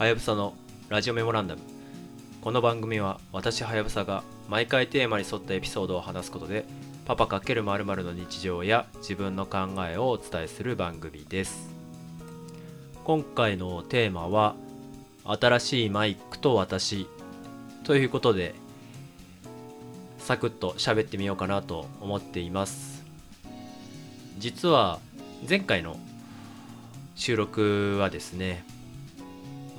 はやぶさのラジオメモランダム。この番組は私はやぶさが毎回テーマに沿ったエピソードを話すことでパパ×〇〇の日常や自分の考えをお伝えする番組です。今回のテーマは新しいマイクと私ということでサクッと喋ってみようかなと思っています。実は前回の収録はですね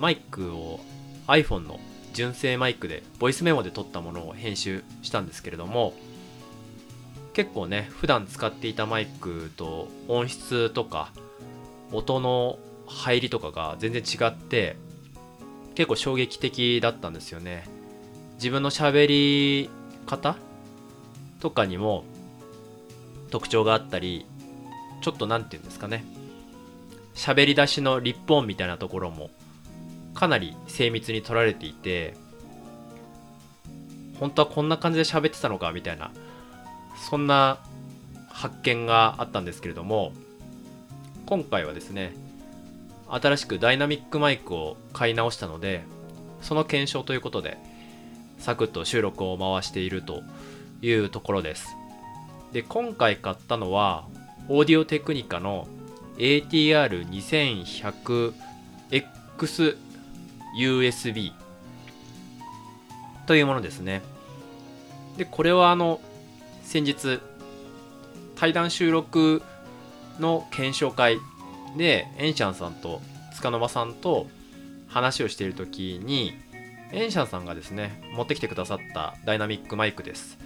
マイクを iPhone の純正マイクでボイスメモで撮ったものを編集したんですけれども結構ね普段使っていたマイクと音質とか音の入りとかが全然違って結構衝撃的だったんですよね。自分の喋り方とかにも特徴があったりちょっと何て言うんですかね。喋り出しのリップ音みたいなところもかなり精密に取られていて本当はこんな感じで喋ってたのかみたいなそんな発見があったんですけれども今回はですね新しくダイナミックマイクを買い直したのでその検証ということでサクッと収録を回しているというところです。で今回買ったのはオーディオテクニカの ATR2100X USB というものですね。で、これはあの、先日、対談収録の検証会で、エンシャンさんと塚の間さんと話をしている時に、エンシャンさんがですね、持ってきてくださったダイナミックマイクです。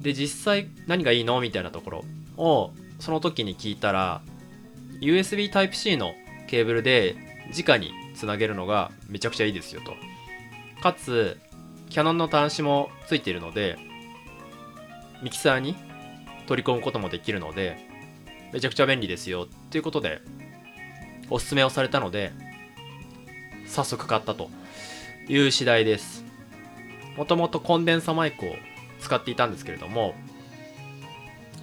で、実際何がいいの？みたいなところをその時に聞いたら USB Type-C のケーブルで直につなげるのがめちゃくちゃいいですよと。かつキャノンの端子もついているのでミキサーに取り込むこともできるのでめちゃくちゃ便利ですよっていうことでおすすめをされたので早速買ったという次第です。もともとコンデンサマイクを使っていたんですけれども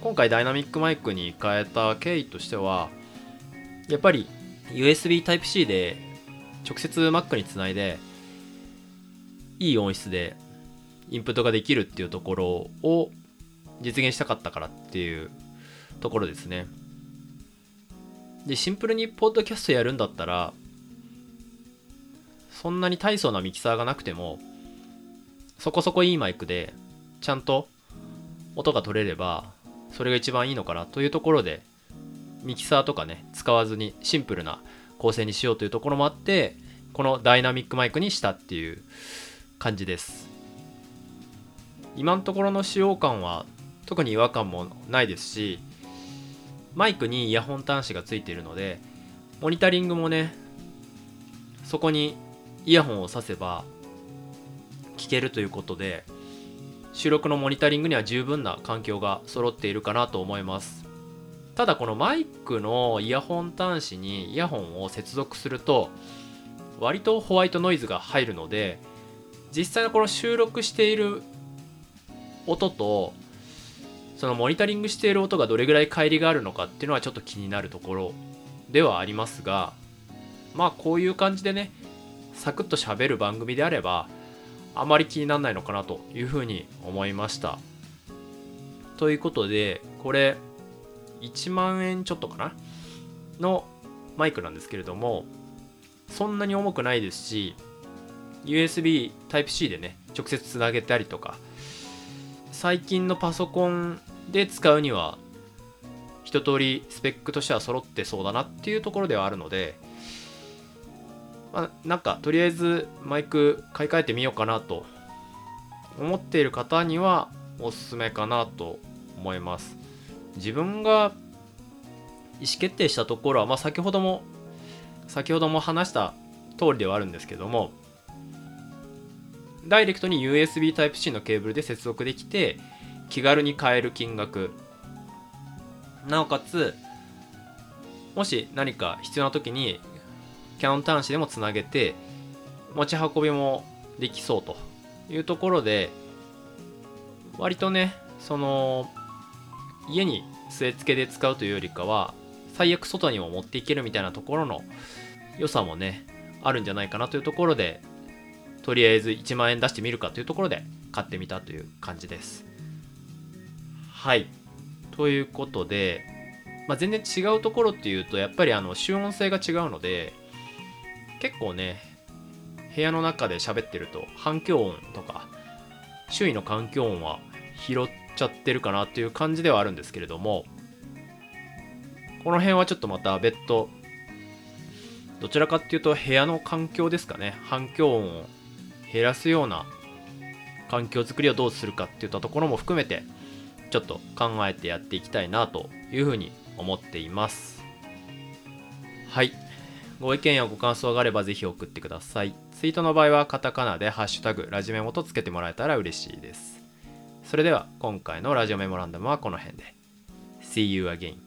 今回ダイナミックマイクに変えた経緯としてはやっぱり USB Type-C で直接 Mac につないでいい音質でインプットができるっていうところを実現したかったからっていうところですね。でシンプルにポッドキャストやるんだったらそんなに大層なミキサーがなくてもそこそこいいマイクでちゃんと音が取れればそれが一番いいのかなというところでミキサーとかね使わずにシンプルな構成にしようというところもあってこのダイナミックマイクにしたっていう感じです。今のところの使用感は特に違和感もないですしマイクにイヤホン端子がついているのでモニタリングもねそこにイヤホンを挿せば聞けるということで収録のモニタリングには十分な環境が揃っているかなと思います。ただこのマイクのイヤホン端子にイヤホンを接続すると割とホワイトノイズが入るので実際のこの収録している音とそのモニタリングしている音がどれぐらい乖離があるのかっていうのはちょっと気になるところではありますがまあこういう感じでねサクッと喋る番組であればあまり気にならないのかなというふうに思いました。ということでこれ1万円ちょっとかなのマイクなんですけれどもそんなに重くないですし USB Type-C でね直接つなげたりとか最近のパソコンで使うには一通りスペックとしては揃ってそうだなっていうところではあるのでまあ、なんかとりあえずマイク買い替えてみようかなと思っている方にはおすすめかなと思います。自分が意思決定したところは、まあ、先ほども先ほども話した通りではあるんですけどもダイレクトに USB Type-C のケーブルで接続できて気軽に買える金額。なおかつもし何か必要な時にキャノン端子でもつなげて持ち運びもできそうというところで割とねその家に据え付けで使うというよりかは最悪外にも持っていけるみたいなところの良さもねあるんじゃないかなというところでとりあえず1万円出してみるかというところで買ってみたという感じです。はい。ということで、まあ、全然違うところっていうとやっぱりあの集音性が違うので結構ね部屋の中で喋ってると反響音とか周囲の環境音は拾っちゃってるかなっていう感じではあるんですけれどもこの辺はちょっとまた別途どちらかっていうと部屋の環境ですかね。反響音を減らすような環境づくりをどうするかっていったところも含めてちょっと考えてやっていきたいなというふうに思っています。はい。ご意見やご感想があればぜひ送ってください。ツイートの場合はカタカナでハッシュタグラジメモとつけてもらえたら嬉しいです。それでは今回のラジオメモランダムはこの辺で。See you again.